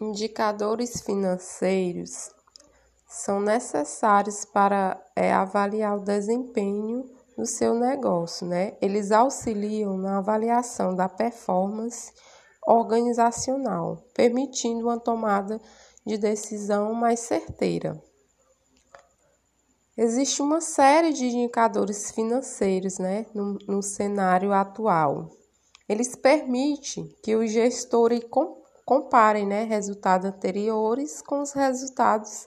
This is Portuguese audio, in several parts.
Indicadores financeiros são necessários para é, avaliar o desempenho do seu negócio, né? Eles auxiliam na avaliação da performance organizacional, permitindo uma tomada de decisão mais certeira. Existe uma série de indicadores financeiros né, no, no cenário atual. Eles permitem que os gestores comparem né, resultados anteriores com os resultados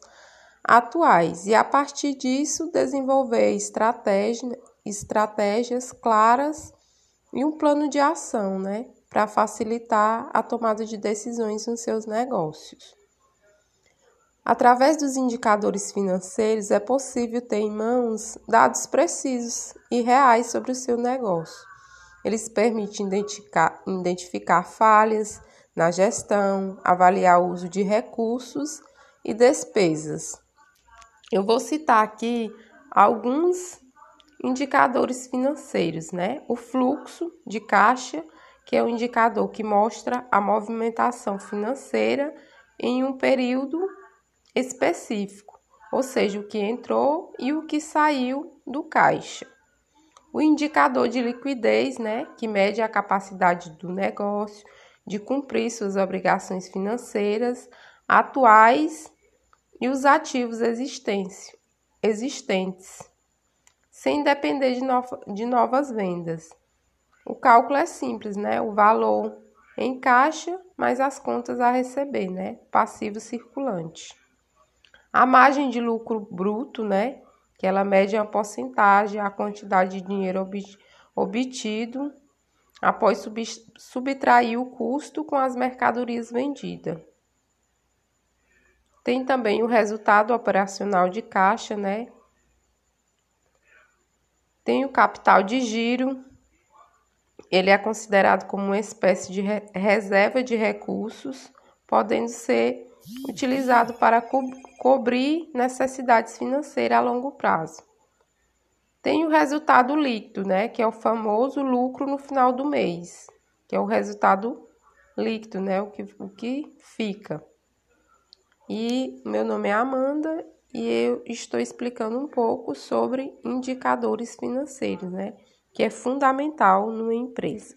atuais e, a partir disso, desenvolver estratégia, estratégias claras e um plano de ação né, para facilitar a tomada de decisões nos seus negócios. Através dos indicadores financeiros, é possível ter em mãos dados precisos e reais sobre o seu negócio. Eles permitem identificar, identificar falhas, na gestão, avaliar o uso de recursos e despesas. Eu vou citar aqui alguns indicadores financeiros, né? O fluxo de caixa, que é o indicador que mostra a movimentação financeira em um período específico, ou seja, o que entrou e o que saiu do caixa. O indicador de liquidez, né, que mede a capacidade do negócio de cumprir suas obrigações financeiras atuais e os ativos existentes, sem depender de, no, de novas vendas. O cálculo é simples, né? O valor em caixa mais as contas a receber, né? Passivo circulante. A margem de lucro bruto, né? Que ela mede a porcentagem, a quantidade de dinheiro obtido após subtrair o custo com as mercadorias vendidas. Tem também o resultado operacional de caixa, né? Tem o capital de giro. Ele é considerado como uma espécie de reserva de recursos, podendo ser utilizado para co cobrir necessidades financeiras a longo prazo. Tem o resultado líquido, né, que é o famoso lucro no final do mês, que é o resultado líquido, né, o que, o que fica. E meu nome é Amanda e eu estou explicando um pouco sobre indicadores financeiros, né, que é fundamental numa empresa.